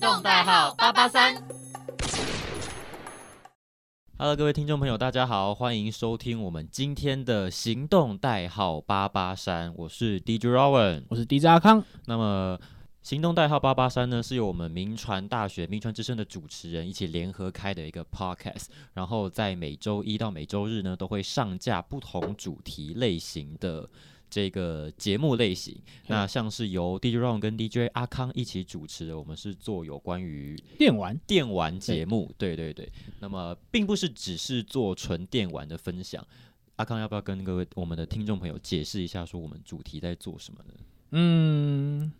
动代号八八三。Hello，各位听众朋友，大家好，欢迎收听我们今天的行动代号八八三，我是 DJ Rowan。我是 DJ 阿康。那么，行动代号八八三呢，是由我们民传大学民传之声的主持人一起联合开的一个 podcast，然后在每周一到每周日呢，都会上架不同主题类型的。这个节目类型，那像是由 DJ Ron 跟 DJ 阿康一起主持的，我们是做有关于电玩电玩节目，对对对。那么并不是只是做纯电玩的分享。阿康要不要跟各位我们的听众朋友解释一下，说我们主题在做什么呢？嗯，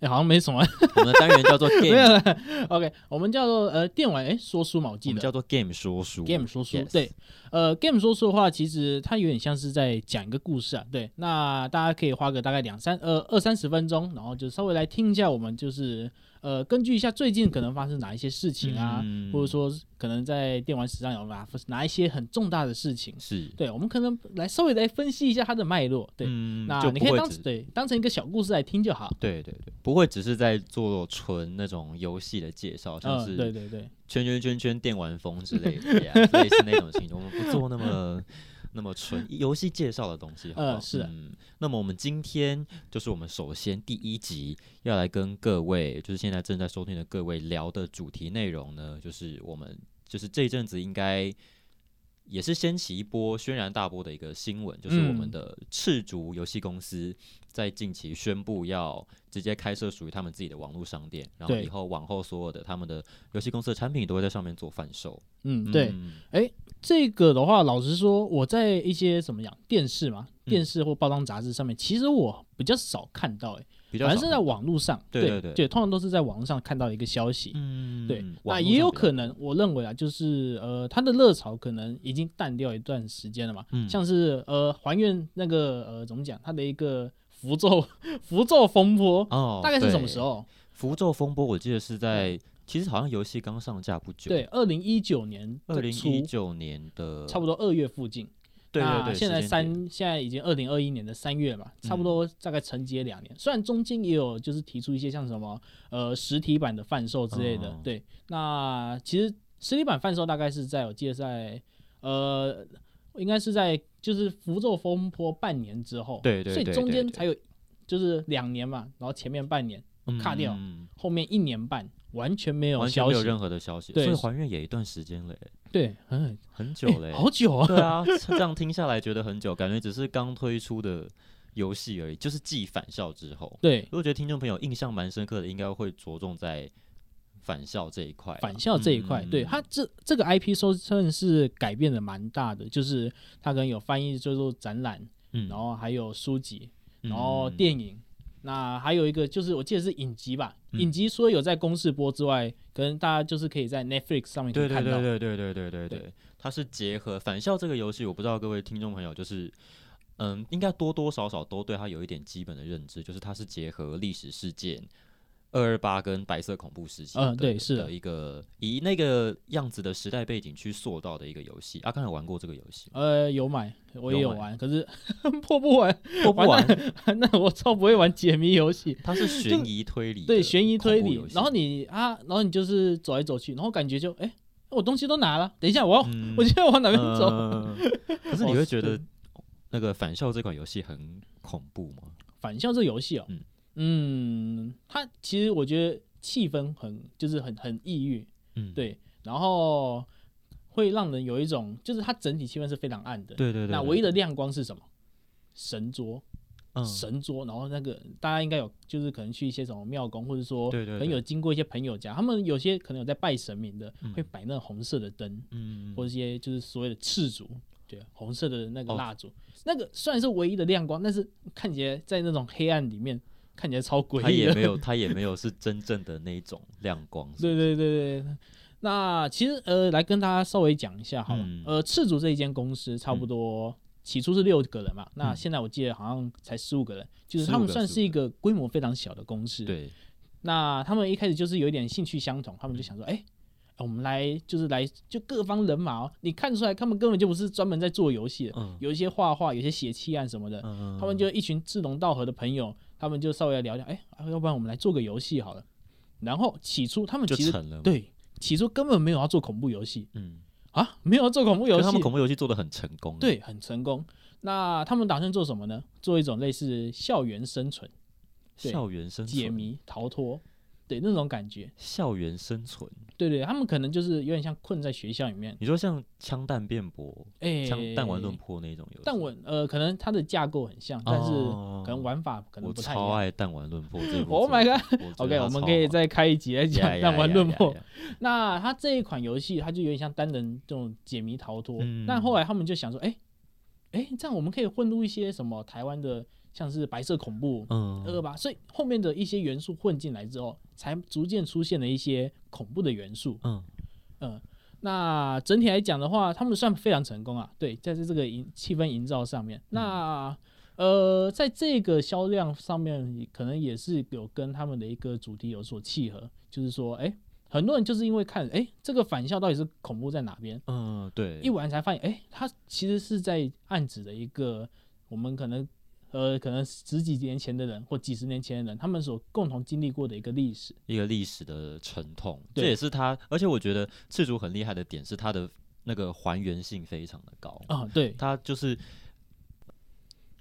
哎、好像没什么，我们的单元叫做 Game，有了。OK，我们叫做呃电玩哎、说书嘛，我记得我们叫做 Game 说书 game 说书对，呃，game 说书的话，其实它有点像是在讲一个故事啊。对，那大家可以花个大概两三呃二三十分钟，然后就稍微来听一下我们就是呃根据一下最近可能发生哪一些事情啊，嗯或者说可能在电玩史上有哪哪一些很重大的事情。是，对，我们可能来稍微来分析一下它的脉络。对，嗯那你可以当对当成一个小故事来听就好。对对对，不会只是在做纯那种游戏的介绍，像嗯，是对对对，圈圈圈圈电玩风之类的呀，类似那种情况，我们不做那么那么纯 游戏介绍的东西，好不好？呃是啊嗯，那么我们今天就是我们首先第一集要来跟各位，就是现在正在收听的各位聊的主题内容呢，就是我们就是这一阵子应该。也是掀起一波轩然大波的一个新闻，就是我们嗯的赤足游戏公司在近期宣布要直接开设属于他们自己的网络商店，然后以后往后所有的他们的游戏公司的产品都会在上面做贩售。嗯，对，嗯这个的话，老实说，我在一些怎么样电视嘛，嗯电视或包装杂志上面，其实我比较少看到、欸，反正是在网络上，对对对对通常都是在网络上看到一个消息。嗯对，那也有可能，我认为啊，就是呃，它的热潮可能已经淡掉一段时间了嘛。嗯像是呃，还原那个呃，怎么讲，它的一个符咒 符咒风波，哦，大概是什么时？候？符咒风波，我记得是在，其实好像游戏刚上架不久，对，，二零一九年二零一九年的差不多二月附近。对对对，那现在三，现在已经二零二一年的三月嘛，差不嗯多大概承接两年。虽然中间也有就是提出一些像什么呃实体版的贩售之类的，哦对。那其实实体版贩售大概是在我记得在呃应该是在就是符咒风波半年之后，对对所以中对对对间才有就是两年嘛，然后前面半年，卡掉嗯后面一年半完全没有完全消息，没有任何的消息，对。所以还原也一段时间了耶，对，很很久了耶，好久啊，对啊，这样听下来觉得很久，感觉只是刚推出的游戏而已，就是继返校之后。对。如，果觉得听众朋友印象蛮深刻的，应该会着重在返校这一块吧。返校这一块，对嗯。它这这个 IP 说算是改变的蛮大的，就是他可能有翻译叫做展览，嗯。然后还有书籍，然后嗯电影，那还有一个就是我记得是影集吧，嗯影集除了有在公视播之外，可能大家就是可以在 Netflix 上面看到，对对对对对对对对，它是结合返校这个游戏，我不知道各位听众朋友就是。嗯，应该多多少少都对它有一点基本的认知，就是它是结合历史事件二二八跟白色恐怖时期，嗯对是的的一个以那个样子的时代背景去塑造的一个游戏。阿康有玩过这个游戏？呃，有买，我也有玩，可是 破不完，破不完，那我超不会玩解谜游戏。它是悬疑推理对，悬疑推理，然后你啊，然后你就是走来走去，然后感觉就哎、我东西都拿了，等一下我要，嗯我现在往哪边走？嗯可是你哦会觉得那个返校这款游戏很恐怖吗？返校这游戏哦，嗯嗯它其实我觉得气氛很就是很很抑郁，嗯，对，然后会让人有一种就是它整体气氛是非常暗的。对对对，那唯一的亮光是什么？神桌，嗯。神桌，然后那个大家应该有，就是可能去一些什么庙宫，或者说对对可能有经过一些朋友家，他们有些可能有在拜神明的，嗯。会摆那红色的灯，嗯或者一些就是所谓的赤烛，对，红色的那个哦。蜡烛，那个虽然是唯一的亮光，但是看起来在那种黑暗里面看起来超诡异的。它也没有，他也没有是真正的那一种亮光。是对对对对，那其实呃，来跟大家稍微讲一下好了。嗯。呃，赤足这一间公司差不多、起初是六个人嘛，那嗯现在我记得好像才十五个人，就是他们算是一个规模非常小的公司。，对，那他们一开始就是有一点兴趣相同，他们就想说，哎、我们来就是来就各方人马哦，你看出来他们根本就不是专门在做游戏的，嗯。有一些画画，有些写气案什么的，嗯。他们就一群志同道合的朋友，他们就稍微来聊聊，哎、啊要不然我们来做个游戏好了。然后起初他们就其实成了。对起初根本没有要做恐怖游戏嗯，啊，没有要做恐怖游戏，他们恐怖游戏做的很成功。，对很成功。那他们打算做什么呢？做一种类似校园生存、校园生存，解谜、逃脱，对那种感觉。校园生存。对对，他们可能就是有点像困在学校里面，你说像枪弹辩驳、哎，枪弹丸论破那种游戏，但我呃，可能它的架构很像，但是哦可能玩法可能不太一样。我超爱弹丸论破这部。Oh my god！我们可以再开一集来讲弹丸论破。那它这一款游戏，它就有点像单人这种解谜逃脱。嗯但后来他们就想说，哎、哎、这样我们可以混入一些什么台湾的，像是白色恐怖、嗯，二吧，所以后面的一些元素混进来之后，才逐渐出现了一些恐怖的元素。嗯嗯，那整体来讲的话，他们算非常成功啊。对，在这这个营气氛营造上面，那呃，在这个销量上面，可能也是有跟他们的一个主题有所契合，就是说，哎、很多人就是因为看，哎、这个返校到底是恐怖在哪边，嗯，对，一玩才发现，哎、它其实是在暗指的一个我们可能。呃，可能十几年前的人或几十年前的人，他们所共同经历过的一个历史。一个历史的沉痛，这也是他，而且我觉得赤足很厉害的点是他的那个还原性非常的高，啊、对，他就是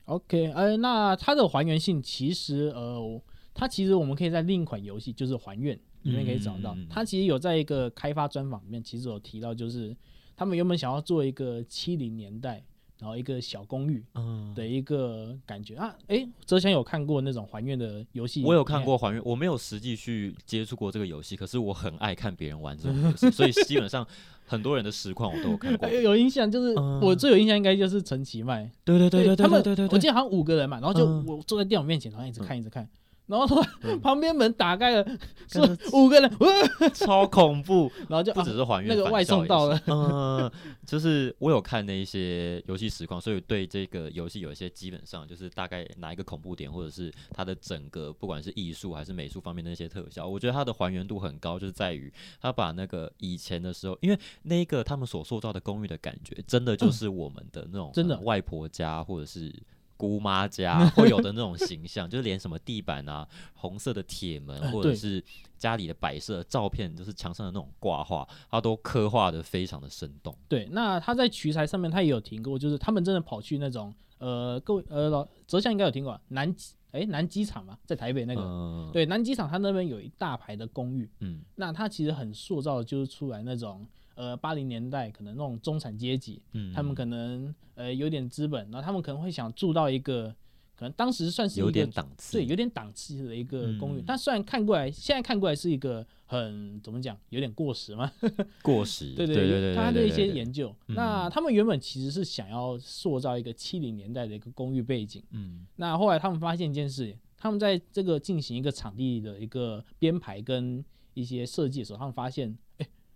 OK，呃，那它的还原性其实，呃，它其实我们可以在另一款游戏，就是《还愿》里面可以找到。它其实有在一个开发专访里面，其实有提到，就是他们原本想要做一个七零年代，然后一个小公寓嗯，的一个感觉啊。诶，之前有看过那种还愿的游戏？我有看。过还原，我没有实际去接触过这个游戏，可是我很爱看别人玩这种游戏，所以基本上很多人的实况我都有看过哎。有印象，就是、嗯我最有印象应该就是陈其迈，对对对对对他们对对对，我记得好像五个人嘛，然后就嗯我坐在电脑面前，然后一直看一直看，然后突然嗯。旁边门打开了，是五个人，哇 超恐怖，然后就啊不只是还原，那个外送到了，嗯，就是我有看那一些游戏实况，所以对这个游戏有一些基本上就是大概哪一个恐怖点，或者是它的整个不管是艺术还是美术方面的那些特效，我觉得它的还原度很高，就是在于它把那个以前的时候，因为那个他们所塑造的公寓的感觉，真的就是我们的那种、嗯真的。呃外婆家或者是。姑妈家 会有的那种形象，就是连什么地板啊、红色的铁门，或者是家里的摆设、照片，就是墙上的那种挂画，它都刻画的非常的生动。对，那他在取材上面他也有听过，就是他们真的跑去那种呃，各位呃老泽祥应该有听过啊南机哎南机场嘛，在台北那个，嗯，对南机场他那边有一大排的公寓，嗯。那他其实很塑造就是出来那种呃八零年代可能那种中产阶级，嗯，他们可能呃有点资本，然后他们可能会想住到一个可能当时算是有点档次，对，有点档次的一个公寓。嗯但虽然看过来，现在看过来是一个很怎么讲，有点过时嘛。过时，对对对对，他的一些研究，嗯那他们原本其实是想要塑造一个七零年代的一个公寓背景。嗯那后来他们发现一件事，他们在这个进行一个场地的一个编排跟一些设计的时候，他们发现，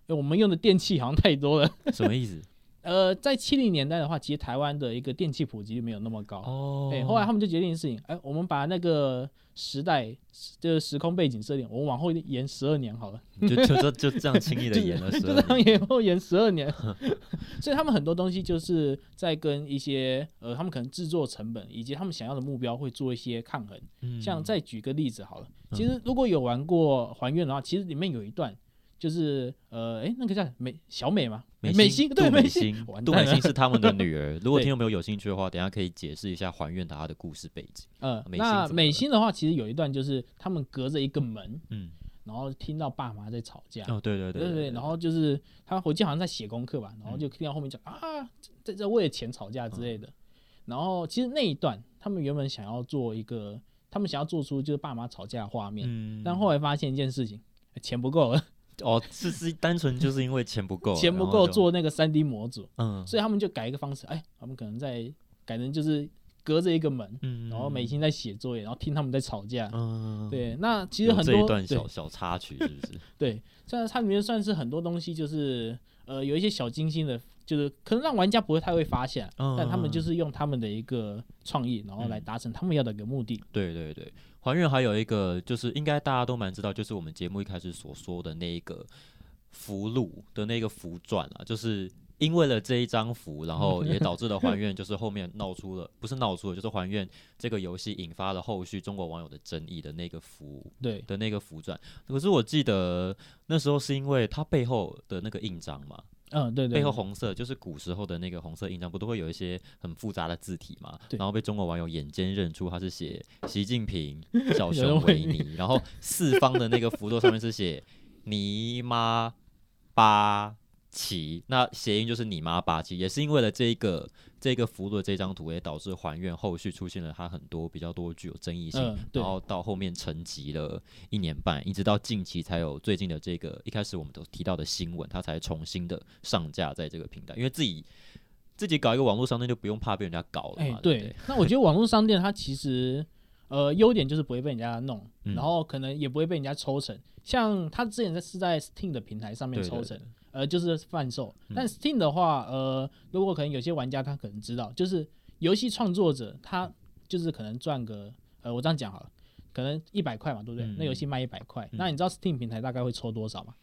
我们用的电器好像太多了。什么意思？呃，在七零年代的话，其实台湾的一个电器普及率没有那么高。哦，对，后来他们就决定的事情，哎，我们把那个时代就是时空背景设定，我们往后延十二年好了，就就就就这样轻易的 延了十就这样二年，延后延十二年。所以他们很多东西就是在跟一些呃，他们可能制作成本以及他们想要的目标会做一些抗衡。嗯像再举个例子好了，其实如果有玩过还愿的话，其实里面有一段就是呃，哎，那个叫美小美吗？美心对美心，杜美心是他们的女儿。如果听众朋友有兴趣的话，等下可以解释一下还愿她的故事背景。呃，美心那美心的话，其实有一段就是他们隔着一个门，嗯，然后听到爸妈在吵架。哦，对对对对对，然后就是他，回去好像在写功课吧，然后嗯就听到后面讲、啊，在在为了钱吵架之类的。然后其实那一段，他们原本想要做一个，他们想要做出就是爸妈吵架的画面，嗯，但后来发现一件事情，钱不够了，哦，是是单纯就是因为钱不够，钱不够做那个三 D 模组，嗯所以他们就改一个方式，哎，他们可能在改成就是隔着一个门，嗯，然后美心在写作业，然后听他们在吵架。嗯，对，那其实有这一很多对段小小插曲是不是？对，虽然它里面算是很多东西，就是呃有一些小精心的，就是可能让玩家不会太会发现，嗯但他们就是用他们的一个创意，然后来达成他们要的一个目的。对对对，还原还有一个就是应该大家都蛮知道，就是我们节目一开始所说的那一个符箓的那个符转啊，就是因为了这一张符，然后 也导致了还愿，就是后面闹出了，不是闹出了，就是还愿这个游戏引发了后续中国网友的争议的那个符对，的那个符转。可是我记得那时候是因为它背后的那个印章嘛，嗯，对对，背后红色就是古时候的那个红色印章，不都会有一些很复杂的字体嘛？对然后被中国网友眼尖认出，他是写习近平 小熊维维尼，然后四方的那个符咒上面是写尼妈八旗，那谐音就是你妈八旗，也是因为了这一个这个符的这张图，也导致还愿后续出现了它很多比较多具有争议性，嗯然后到后面沉寂了一年半，一直到近期才有最近的这个一开始我们都提到的新闻，它才重新的上架在这个平台，因为自己自己搞一个网络商店就不用怕被人家搞了哎、嘛，对不对对？，那我觉得网络商店它其实呃优点就是不会被人家弄，嗯然后可能也不会被人家抽成。像他之前在是在 Steam 的平台上面抽成，对呃，就是贩售。嗯但 Steam 的话，呃，如果可能有些玩家他可能知道，就是游戏创作者他就是可能赚个呃，我这样讲好了，可能一百块嘛，对不对？嗯那游戏卖一百块，嗯那你知道 Steam 平台大概会抽多少吗？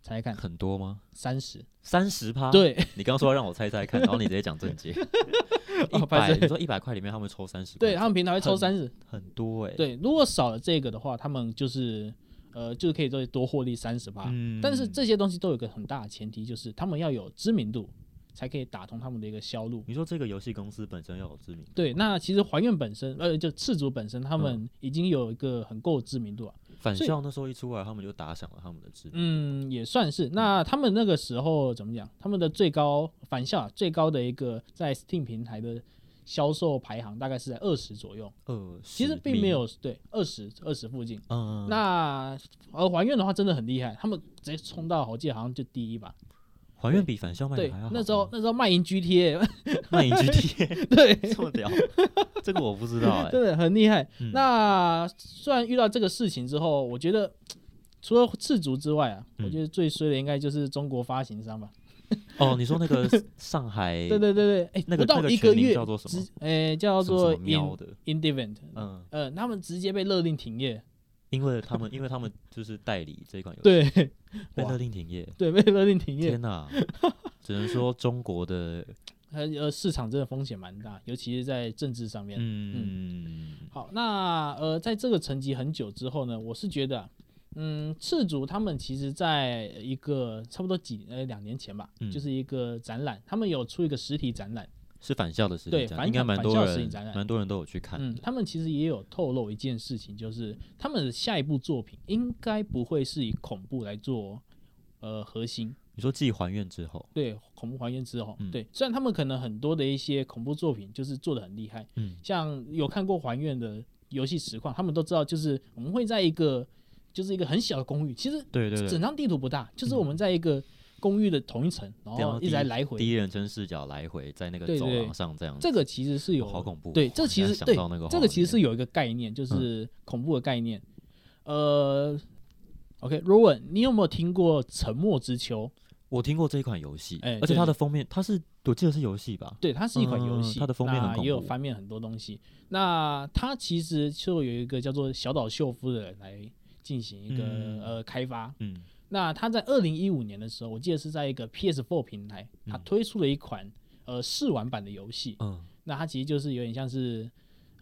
猜猜看，很多吗？三十。三十趴？，对，你刚刚说要让我猜猜看，然后你直接讲正解。一哦百，你说一百块里面他们抽三十？对他们平台会抽三十。很多哎、，对，如果少了这个的话，他们就是呃，就是可以再多获利三十趴。嗯但是这些东西都有一个很大的前提，就是他们要有知名度，才可以打通他们的一个销路。你说这个游戏公司本身要有知名度，对，那其实还愿本身，呃，就赤足本身，他嗯们已经有一个很够知名度啊。所以返校那时候一出来，他们就打响了他们的知名度。嗯，也算是。那他们那个时候怎么讲？他们的最高返校啊最高的一个在 Steam 平台的销售排行大概是在二十左右，二其实并没，有对二十二十附近。嗯，那而还愿的话真的很厉害，他们直接冲到我记得好像就第一吧。还愿比返校卖还要好，那时候那时候卖淫 GTA，卖淫 GTA 对，这么屌，这个我不知道哎、真的很厉害。嗯。那虽然遇到这个事情之后，我觉得除了赤足之外啊，嗯。我觉得最衰的应该就是中国发行商吧。哦，你说那个上海 对对对对，哎，那个不到那个全名一个月叫做什么直，哎，叫做什么喵 In 的，Indevent，嗯，呃，他们直接被勒令停业。因为他们因为他们就是代理这款游戏，对 被勒令停业。对，被勒令停业天。哪，只能说中国的，呃呃，市场真的风险蛮大，尤其是在政治上面。嗯，好，那呃，在这个沉寂很久之后呢，我是觉得啊、嗯，赤足他们其实在一个差不多几呃两年前吧，嗯。就是一个展览，他们有出一个实体展览，是返校的事情，对返应该蛮多实体人展览蛮多人都有去看嗯，他们其实也有透露一件事情，就是他们的下一部作品应该不会是以恐怖来做呃核心，你说继还愿之后，对恐怖还愿之后，嗯对，虽然他们可能很多的一些恐怖作品就是做的很厉害，嗯。像有看过还愿的游戏实况，他们都知道，就是我们会在一个就是一个很小的公寓，其实对对对，整张地图不大，就是我们在一个公寓的同一层，然然后后一直在来回。第一人称视角来回在那个走廊上这样子，这个其实是有哦好恐怖哦对，这其实对这个其实是有一个概念，就是恐怖的概念。呃，OK，Rowan，你有没有听过《沉默之丘》？我听过这一款游戏，哎而且它的封面，它是我记得是游戏吧？对，它是一款游嗯戏，它的封面很那也有翻面很多东西。那它其实就有一个叫做小岛秀夫的人来进行一个、嗯呃开发。嗯那他在二零一五年的时候，我记得是在一个 PS4 平台，他嗯推出了一款呃试玩版的游戏。嗯那它其实就是有点像是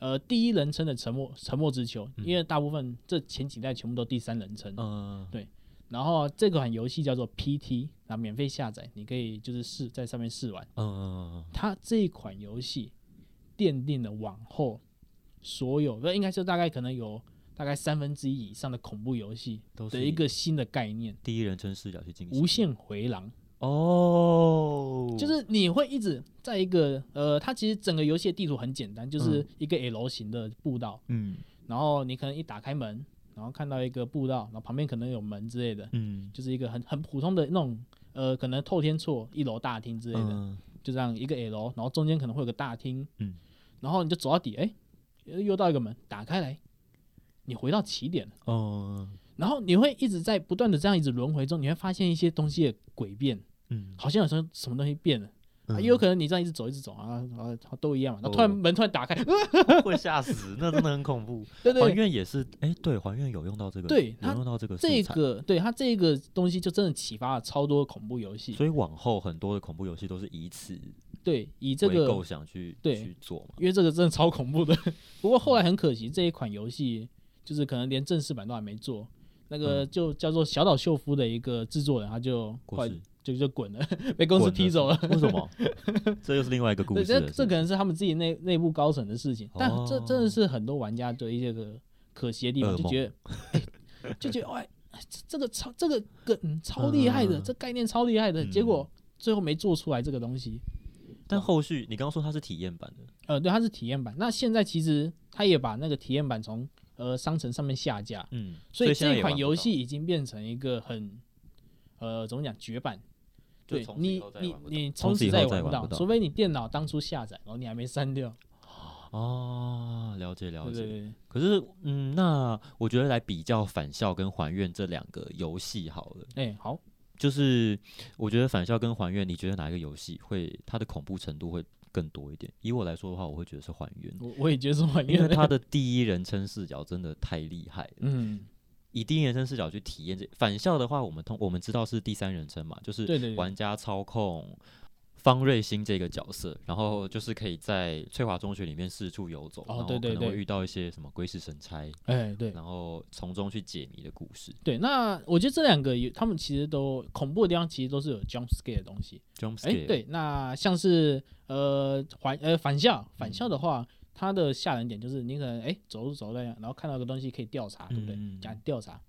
呃第一人称的沉默沉默之球，嗯因为大部分这前几代全部都第三人称。嗯然后这款游戏叫做 PT，那免费下载，你可以就是试在上面试玩。嗯它这一款游戏奠定了往后所有，呃，应该是大概可能有大概三分之一以上的恐怖游戏都是的一个新的概念。第一人称视角去进行——无限回廊。哦，就是你会一直在一个呃，它其实整个游戏的地图很简单，就是一个 L 型的步道，嗯。然后你可能一打开门，然后看到一个步道，然后旁边可能有门之类的，嗯。就是一个很很普通的那种呃，可能透天厝一楼大厅之类的。嗯。就这样一个 L，然后中间可能会有个大厅，嗯，然后你就走到底，哎、又到一个门，打开来，你回到起点了，哦然后你会一直在不断的这样一直轮回中，你会发现一些东西的诡变，嗯。好像有什么什么东西变了，啊也有可能你这样一直走一直走啊啊都一样嘛，然后突然哦门突然打开，会吓死，那真的很恐怖。对对还愿也是，哎，对，还愿有用到这个，对有用到这个这个对它这个东西就真的启发了超多恐怖游戏。所以往后很多的恐怖游戏都是以此对，以这个构想去对。去做嘛。因为这个真的超恐怖的。不过后来很可惜，这一款游戏就是可能连正式版都还没做。那个嗯就叫做小岛秀夫的一个制作人，他就快就就滚了，被公司滚踢走了。为什么？这又是另外一个故，事。这这可能是他们自己内内部高层的事情，但这真的哦是很多玩家的一些个可惜的地方，就觉得，哎就觉得，哎，这这个超这个梗超厉害的，嗯这概念超厉害的，结嗯果最后没做出来这个东西。但后续你刚刚说它是体验版的，呃，对，它是体验版。那现在其实他也把那个体验版从呃商城上面下架，嗯，所以这款游戏已经变成一个很呃怎么讲绝版。对你你你从此再也玩不到，除非你电脑当初下载，然后你还没删掉。哦，了解了解。对对对，可是，嗯，那我觉得来比较返校跟还愿这两个游戏好了。哎、好，就是我觉得返校跟还愿，你觉得哪一个游戏会它的恐怖程度会更多一点？以我来说的话，我会觉得是还原，我我也觉得是还原因为他的第一人称视角真的太厉害了。嗯，以第一人称视角去体验这反校的话，我们通我们知道是第三人称嘛，就是玩家操控方瑞欣这个角色，然后就是可以在翠华中学里面四处游走，哦然后可能会遇到一些什么鬼使神差，哎对然后从中去解谜的故事。对，那我觉得这两个有他们其实都恐怖的地方，其实都是有 jump scare 的东西。Jump 哎、scare，，对，那像是呃还呃返校，返嗯校的话，它的吓人点就是你可能哎、走着走着，然后看到个东西可以调查，对不对？讲调查。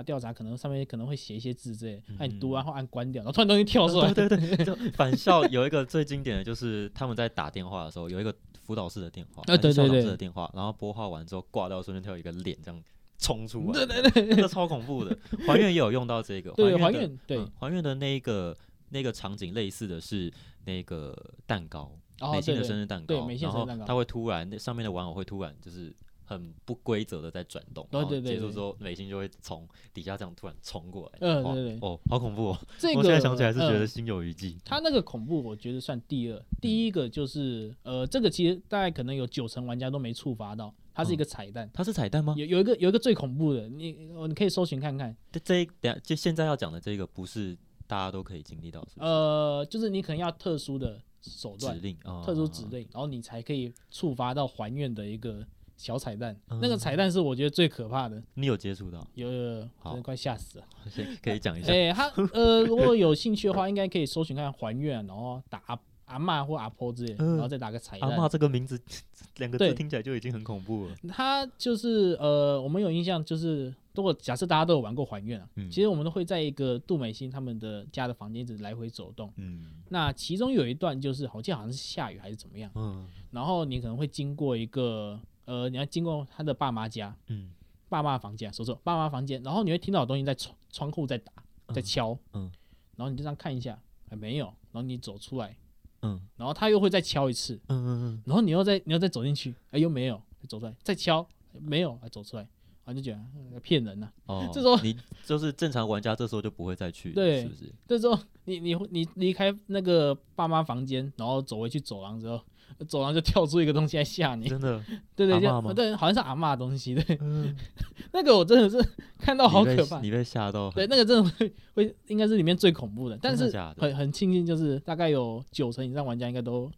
啊，调查可能上面可能会写一些字之类的，那、你嗯读完后按关掉，然后突然东西跳出来，对对对，就返校有一个最经典的就是他们在打电话的时候，有一个辅导室的电话，校长对对室的电话，然后拨号完之后挂掉，瞬间跳一个脸这样冲出来，对对对那个超恐怖的。还原也有用到这个，对，还原对嗯，还原的那一个那个场景类似的是那个蛋糕，哦美心的生日蛋糕，对美心然后生日蛋糕它会突然那上面的玩偶会突然就是。很不规则的在转动，然后对对对对结束之后，美心就会从底下这样突然冲过来。嗯对对哦，好恐怖哦！这个 我现在想起来是觉得嗯心有余悸。他那个恐怖，我觉得算第二。第一个就是呃，这个其实大概可能有九成玩家都没触发到，它是一个彩蛋。它是彩蛋吗？有有一个有一个最恐怖的，你哦你可以搜寻看看。这这一等下就现在要讲的这个不是大家都可以经历到，是是？呃，就是你可能要特殊的手段指、令啊，特殊指令，然后你才可以触发到还愿的一个小彩蛋。嗯那个彩蛋是我觉得最可怕的，你有接触到，有有真的快吓死了。可以讲一下。哎、他呃，如果有兴趣的话，应该可以搜寻看还愿，然后打阿阿嬷或阿婆之类然后再打个彩蛋。阿嬷这个名字 两个字听起来就已经很恐怖了。他就是呃，我们有印象，就是如果假设大家都有玩过还愿啊，嗯其实我们都会在一个杜美心他们的家的房间一直来回走动。嗯那其中有一段就是，我记得好像是下雨还是怎么样，嗯然后你可能会经过一个呃，你要经过他的爸妈家，嗯。爸妈房间，说错，爸妈房间，然后你会听到有东西在窗窗户在打，在敲，嗯。然后你就这样看一下，还没有，然后你走出来，嗯。然后他又会再敲一次，嗯嗯嗯。然后你又再你又再走进去，哎又没有，走出来，再敲没有，哎走出来，啊就觉得呃骗人呐、哦，这时候你就是正常玩家，这时候就不会再去，对。是不是？这时候你你你离开那个爸妈房间，然后走回去走廊之后，走廊就跳出一个东西来吓你，真的，对对，对，好像是阿嬷的东西，对，嗯，那个我真的是 看到好可怕，你被吓到，对，那个真的会会应该是里面最恐怖的，但是很很庆幸，就是大概有九成以上玩家应该都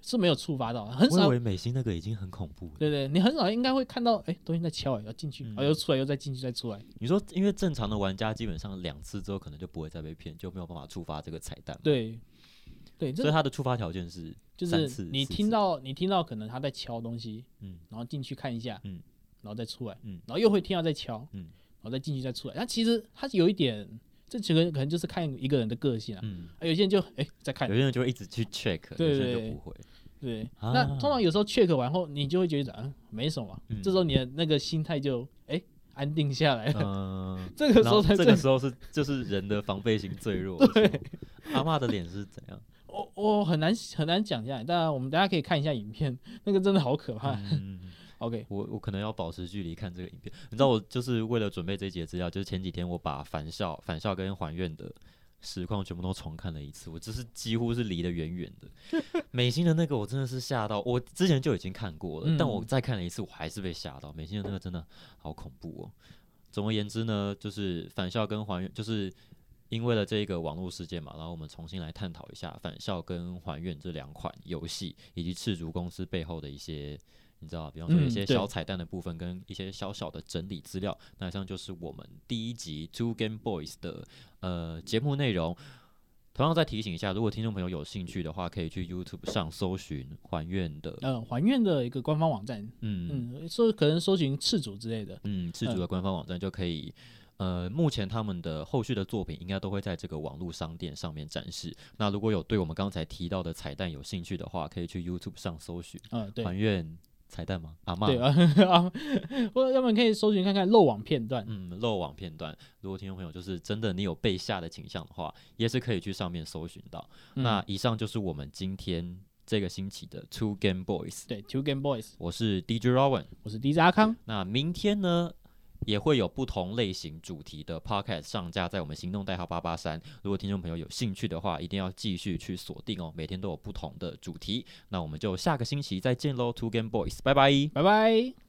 是没有触发到，很少。我以为美心那个已经很恐怖了。对对，你很少应该会看到，哎，东西在敲，哎，要进去，嗯啊，又出来，又再进去，再出来。你说，因为正常的玩家基本上两次之后可能就不会再被骗，就没有办法触发这个彩蛋嘛。对，对，所以它的触发条件是，就是你听到你听到可能他在敲东西，嗯然后进去看一下，嗯然后再出来，嗯然后又会听到在敲，嗯然后再进去再出来。那其实它有一点，这其实可能就是看一个人的个性啊。嗯，啊有些人就哎在看有，些人就会一直去 check，有些人对对对就不会。对，啊那通常有时候 check 完后，你就会觉得嗯没什么，嗯这时候你的那个心态就哎安定下来了。嗯，这个时候才这个时候是就是人的防备心最弱的时候。阿嬷的脸是怎样？我我很难很难讲下来，当然我们大家可以看一下影片，那个真的好可怕。嗯，OK，我我可能要保持距离看这个影片。你知道，我就是为了准备这一节资料，就是前几天我把返校、返校跟还愿的实况全部都重看了一次，我就是几乎是离得远远的。美心的那个我真的是吓到，我之前就已经看过了，但我嗯再看了一次，我还是被吓到。美心的那个真的好恐怖哦。总而言之呢，就是返校跟还原，就是因为了这个网络事件嘛，然后我们重新来探讨一下返校跟还愿这两款游戏，以及赤足公司背后的一些。你知道，比方说一些小彩蛋的部分，跟一些小小的整理资料，那以上就是我们第一集 Two Game Boys 的呃节目内容。同样再提醒一下，如果听众朋友有兴趣的话，可以去 YouTube 上搜寻还愿的，呃，还愿的一个官方网站，嗯嗯，搜可能搜寻赤足之类的，嗯，赤足的官方网站就可以。呃，目前他们的后续的作品应该都会在这个网络商店上面展示。那如果有对我们刚才提到的彩蛋有兴趣的话，可以去 YouTube 上搜寻嗯，对还愿彩蛋吗？阿妈，对啊，啊，或者要不然可以搜寻看看漏网片段，嗯，漏网片段。如果听众朋友就是真的你有被吓的倾向的话，也是可以去上面搜寻到。嗯那以上就是我们今天这个星期的 Two Game Boys。对，Two Game Boys，我是 DJ Rowan。我是 DJ 阿康，那明天呢，也会有不同类型主题的 Podcast 上架在我们行动代号八八三。如果听众朋友有兴趣的话，一定要继续去锁定哦，每天都有不同的主题。那我们就下个星期再见喽，Two Game Boys，拜拜。拜拜。